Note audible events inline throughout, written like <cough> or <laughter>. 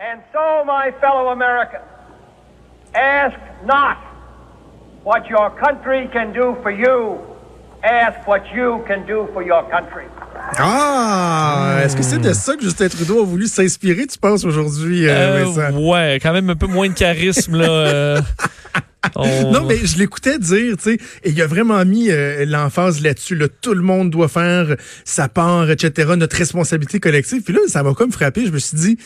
And so, my fellow Americans, ask not what your country can do for you. Ask what you can do for your country. Ah! Est-ce que c'est de ça que Justin Trudeau a voulu s'inspirer, tu penses, aujourd'hui, euh, Euh, Vincent? ouais, quand même un peu moins de charisme, là. euh. <laughs> On- Non, mais je l'écoutais dire, tu sais, et il a vraiment mis euh, l'emphase là-dessus. Là, tout le monde doit faire sa part, etc., notre responsabilité collective. Puis là, ça m'a comme frappé. Je me suis dit,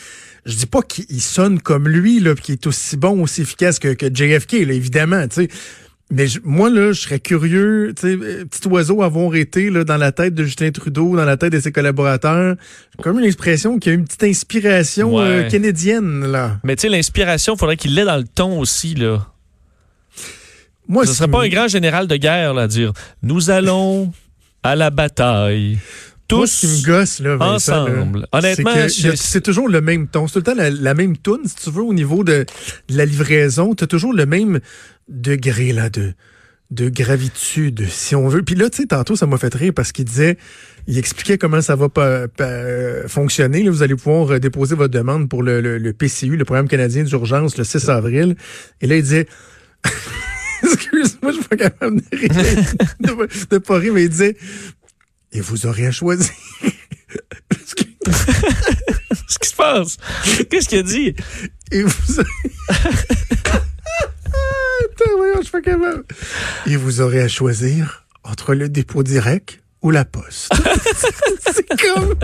je dis pas qu'il sonne comme lui, là, puis qu'il est aussi bon, aussi efficace que, que JFK, là, évidemment, tu sais. Mais je- moi, là, je serais curieux, tu sais, euh, petit oiseau avoir été là, dans la tête de Justin Trudeau, dans la tête de ses collaborateurs. J'ai comme une expression qu'il y a une petite inspiration Ouais. euh, canadienne, là. Mais tu sais, l'inspiration, faudrait qu'il l'ait dans le ton aussi, là. Moi, Ce si- serait pas un grand général de guerre, là, à dire Nous allons à la bataille. Moi, ce qui Tous me gosse, là, Vincent, là, ensemble. Honnêtement, c'est toujours le même ton. C'est tout le temps la, la même toune, si tu veux, au niveau de, de la livraison. Tu as toujours le même degré là de, de gravitude, si on veut. Puis là, tu sais, tantôt, ça m'a fait rire parce qu'il disait, il expliquait comment ça va pas, pas- fonctionner. Là, vous allez pouvoir euh, déposer votre demande pour le, le- le PCU, le Programme canadien d'urgence, le 6 avril. Et là, il disait... Excuse-moi, je suis pas capable de rire, de, de pas rire, mais il disait... Et vous aurez à choisir. Qu'est-ce qui se passe? Qu'est-ce qu'il a dit? Et vous Attends, voyons, je suis pas capable. Et vous aurez à choisir entre le dépôt direct ou la poste. c'est comme...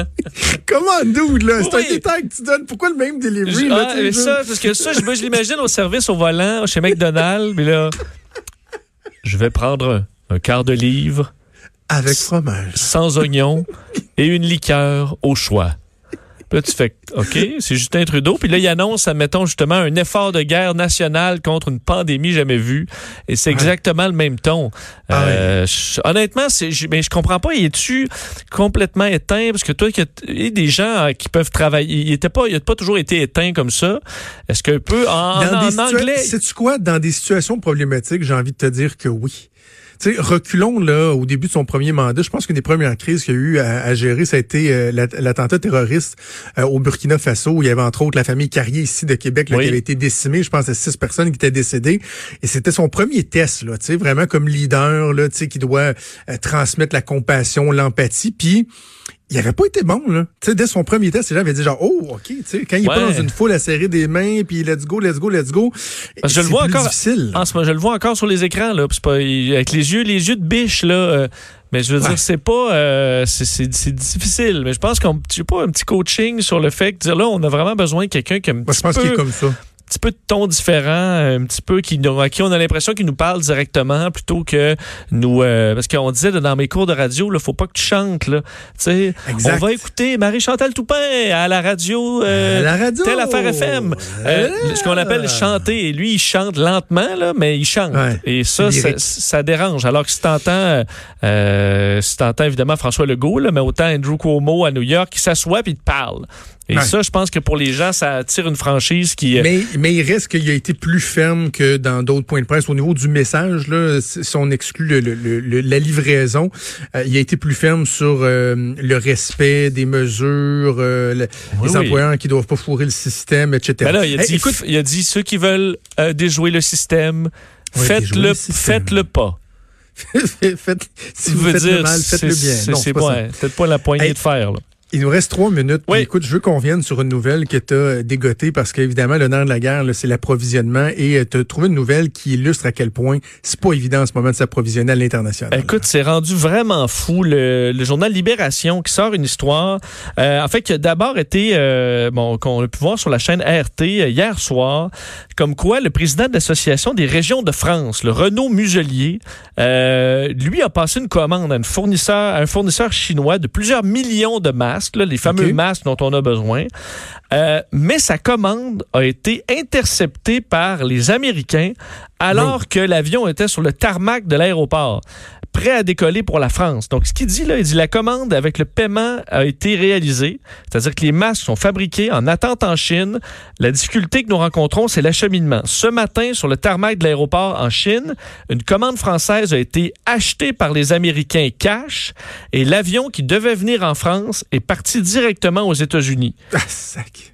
Comment, dude, là? C'est Oui. un détail que tu donnes. Pourquoi le même delivery, Je- là? ah, mais ça, parce que ça, je, je l'imagine au service au volant chez McDonald's, mais là, je vais prendre un, un quart de livre Avec fromage. sans oignon <laughs> et une liqueur au choix. Puis là, tu fais OK, c'est Justin Trudeau. Puis là, il annonce, admettons, justement, un effort de guerre nationale contre une pandémie jamais vue. Et c'est exactement le même ton. Ah Euh, je- honnêtement, c'est, je, mais je comprends pas. Il est-tu complètement éteint? Parce que toi, que il y a des gens euh, qui peuvent travailler. Il était pas, il a pas toujours été éteint comme ça. Est-ce qu'un peu en, en situa- anglais? Sais-tu quoi? Dans des situations problématiques, j'ai envie de te dire que oui. Tu sais, reculons là au début de son premier mandat. Je pense qu'une des premières crises qu'il y a eu à, à gérer, ça a été euh, l'att- l'attentat terroriste euh, au Burkina Faso. Où il y avait entre autres la famille Carrier ici de Québec là, Oui. qui avait été décimée. Je pense à six personnes qui étaient décédées. Et c'était son premier test là. Tu sais, vraiment comme leader là, tu sais, qui doit euh, transmettre la compassion, l'empathie. Puis il avait pas été bon là. Tu sais, dès son premier test, les gens avaient dit genre oh ok. Tu sais, quand il est pas Ouais. dans une foule à serrer des mains, puis let's go, let's go, let's go. Parce je le vois plus encore. difficile. En ce moment, je le vois encore sur les écrans là. pas avec les yeux, les yeux de biche là. euh, mais je veux Ouais. dire, c'est pas, euh, c'est- difficile. Mais je pense qu'on, sais pas, un petit coaching sur le fait que dire là, on a vraiment besoin de quelqu'un qui a un Moi, petit je pense qu'il est comme ça. Petit peu de ton différent, un petit peu qui, à qui on a l'impression qu'il nous parle directement plutôt que nous, euh, parce qu'on disait dans mes cours de radio, là, faut pas que tu chantes là. On va écouter Marie Chantal Toupin à la radio. euh, À la radio. Telle affaire FM. Euh, Ah. ce qu'on appelle chanter. Et lui, il chante lentement, là, mais il chante. Ouais. Et ça, ça dérange. Alors que si t'entends, euh, si t'entends évidemment François Legault, là, mais autant Andrew Cuomo à New York, il s'assoit puis il te parle. Et Ouais. ça, je pense que pour les gens, ça attire une franchise qui... euh, Mais, mais il reste qu'il a été plus ferme que dans d'autres points de presse. Au niveau du message, là, si on exclut le- le- le- le- la livraison, euh, il a été plus ferme sur euh, le respect des mesures, euh, le- Oui, les oui. employeurs qui doivent pas fourrer le système, etc. Ben là, il a, Hey, dit, écoute, il a dit ceux qui veulent déjouer le système, Ouais, faites-le, le faites-le pas. <laughs> faites- si vous veut faites le dire, mal, faites-le c'est- bien. c'est- pas peut-être pas la poignée Hey, de fer. Là. Il nous reste trois minutes. Oui. Écoute, je veux qu'on vienne sur une nouvelle que tu as dégotée parce qu'évidemment, le nerf de la guerre, c'est l'approvisionnement. Et tu as trouvé une nouvelle qui illustre à quel point c'est pas évident en ce moment de s'approvisionner à l'international. Écoute, c'est rendu vraiment fou. Le, le journal Libération qui sort une histoire, euh, en fait, qui a d'abord été, euh, bon, qu'on a pu voir sur la chaîne RT euh, hier soir, comme quoi le président de l'Association des régions de France, le Renaud Muselier, euh, lui a passé une commande à, une fournisseur, à un fournisseur chinois de plusieurs millions de masques, là, les fameux masques dont on a besoin. Euh, mais sa commande a été interceptée par les Américains alors que l'avion était sur le tarmac de l'aéroport. Prêt à décoller pour la France. Donc, ce qu'il dit là, il dit la commande avec le paiement a été réalisée, c'est-à-dire que les masques sont fabriqués en attente en Chine. La difficulté que nous rencontrons, c'est l'acheminement. Ce matin, sur le tarmac de l'aéroport en Chine, une commande française a été achetée par les Américains cash et l'avion qui devait venir en France est parti directement aux États-Unis. Ah,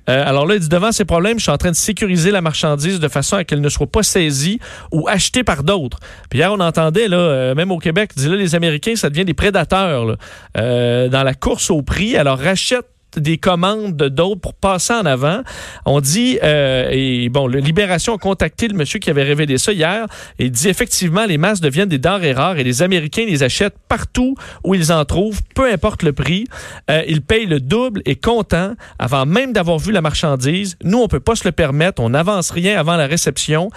euh, alors là, il dit devant ces problèmes, je suis en train de sécuriser la marchandise de façon à qu'elle ne soit pas saisie ou achetée par d'autres. Puis hier, on entendait, là, euh, même au Québec, dit là, les Américains, ça devient des prédateurs euh, dans la course au prix. Alors, rachètent des commandes de d'autres pour passer en avant. On dit, euh, et bon, le Libération a contacté le monsieur qui avait révélé ça hier, et dit effectivement, les masques deviennent des denrées rares et les Américains les achètent partout où ils en trouvent, peu importe le prix. Euh, ils payent le double et comptant avant même d'avoir vu la marchandise. Nous, on peut pas se le permettre. On n'avance rien avant la réception.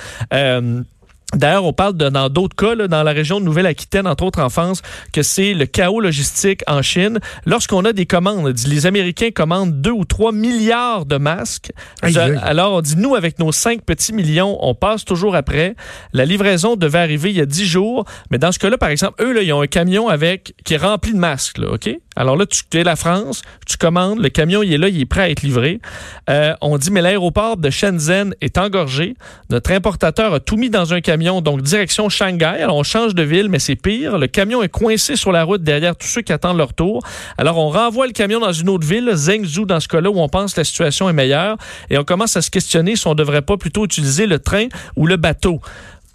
D'ailleurs, on parle de, dans d'autres cas, là, dans la région de Nouvelle-Aquitaine, entre autres en France, que c'est le chaos logistique en Chine. Lorsqu'on a des commandes, les Américains commandent 2 ou 3 milliards de masques. Alors, on dit, nous, avec nos 5 petits millions, on passe toujours après. La livraison devait arriver il y a 10 jours. Mais dans ce cas-là, par exemple, eux, là, ils ont un camion avec qui est rempli de masques. Là, OK? Alors là, tu es la France, tu commandes, le camion, il est là, il est prêt à être livré. Euh, on dit, mais l'aéroport de Shenzhen est engorgé. Notre importateur a tout mis dans un camion donc direction Shanghai. Alors, on change de ville, mais c'est pire. Le camion est coincé sur la route derrière tous ceux qui attendent leur tour. Alors, on renvoie le camion dans une autre ville, Zhengzhou, dans ce cas-là, où on pense que la situation est meilleure. Et on commence à se questionner si on ne devrait pas plutôt utiliser le train ou le bateau.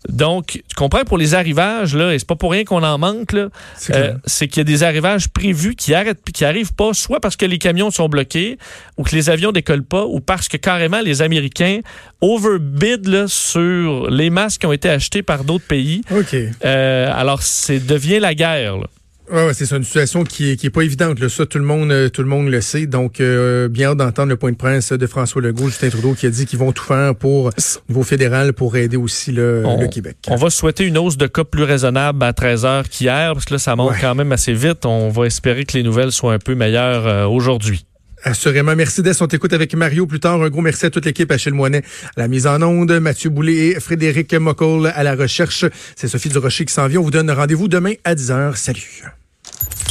Donc, tu comprends, pour les arrivages, là, et c'est pas pour rien qu'on en manque, là, euh, c'est qu'il y a des arrivages prévus qui arrêtent qui arrivent pas, soit parce que les camions sont bloqués, ou que les avions décollent pas, ou parce que carrément les Américains overbid là, sur les masques qui ont été achetés par d'autres pays. OK. Euh, alors, c'est devient la guerre. Là. Ouais, c'est une situation qui est, qui est pas évidente. Là. Ça, tout le monde, euh, tout le monde le sait. Donc, euh, bien hâte d'entendre le point de presse de François Legault, Justin Trudeau, qui a dit qu'ils vont tout faire pour au niveau fédéral pour aider aussi le, Québec. On va souhaiter une hausse de cas plus raisonnable à 13 heures qu'hier, parce que là, ça monte quand même assez vite. On va espérer que les nouvelles soient un peu meilleures euh, aujourd'hui. Assurément. Merci d'être. On t'écoute avec Mario plus tard. Un gros merci à toute l'équipe, Achille Moinet à la mise en onde, Mathieu Boulay et Frédéric Moccol à la recherche. C'est Sophie Durocher qui s'en vient. On vous donne rendez-vous demain à 10h. Salut.